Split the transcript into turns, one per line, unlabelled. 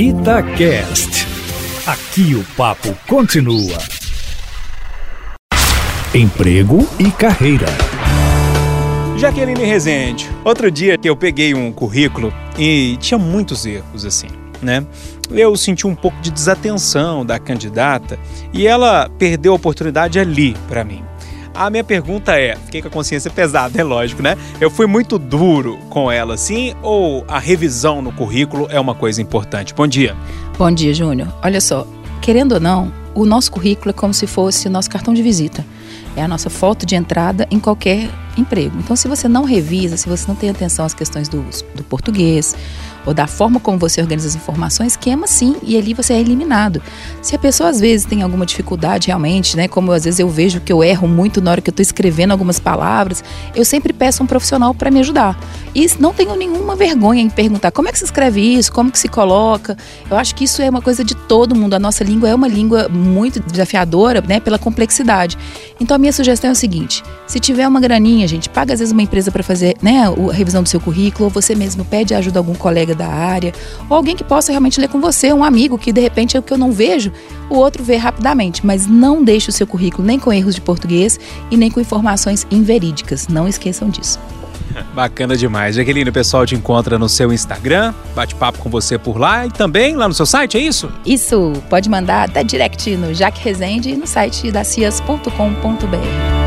Itacast. Aqui o papo continua. Emprego e carreira.
Jaqueline Rezende, outro dia eu peguei um currículo e tinha muitos erros assim, né? Eu senti um pouco de desatenção da candidata e ela perdeu a oportunidade ali para mim. A minha pergunta é, fiquei com a consciência pesada, é lógico, né? Eu fui muito duro com ela, assim, ou a revisão no currículo é uma coisa importante? Bom dia.
Bom dia, Júnior. Olha só, querendo ou não, o nosso currículo é como se fosse o nosso cartão de visita. É a nossa foto de entrada em qualquer emprego. Então, se você não revisa, se você não tem atenção às questões do, do português, ou da forma como você organiza as informações, queima sim e ali você é eliminado. Se a pessoa às vezes tem alguma dificuldade realmente, né, como às vezes eu vejo que eu erro muito na hora que eu estou escrevendo algumas palavras, eu sempre peço um profissional para me ajudar. E não tenho nenhuma vergonha em perguntar como é que se escreve isso, como que se coloca. Eu acho que isso é uma coisa de todo mundo. A nossa língua é uma língua muito desafiadora, né, pela complexidade. Então a minha sugestão é o seguinte: se tiver uma graninha, gente, paga às vezes uma empresa para fazer, né, a revisão do seu currículo, ou você mesmo pede ajuda a algum colega da área, ou alguém que possa realmente ler com você, um amigo que de repente é o que eu não vejo, o outro vê rapidamente, mas não deixe o seu currículo nem com erros de português e nem com informações inverídicas. Não esqueçam disso.
Bacana demais. Jaqueline, o pessoal te encontra no seu Instagram, bate papo com você por lá e também lá no seu site, é isso?
Isso, pode mandar até direct no Jaque Rezende e no site da cias.com.br.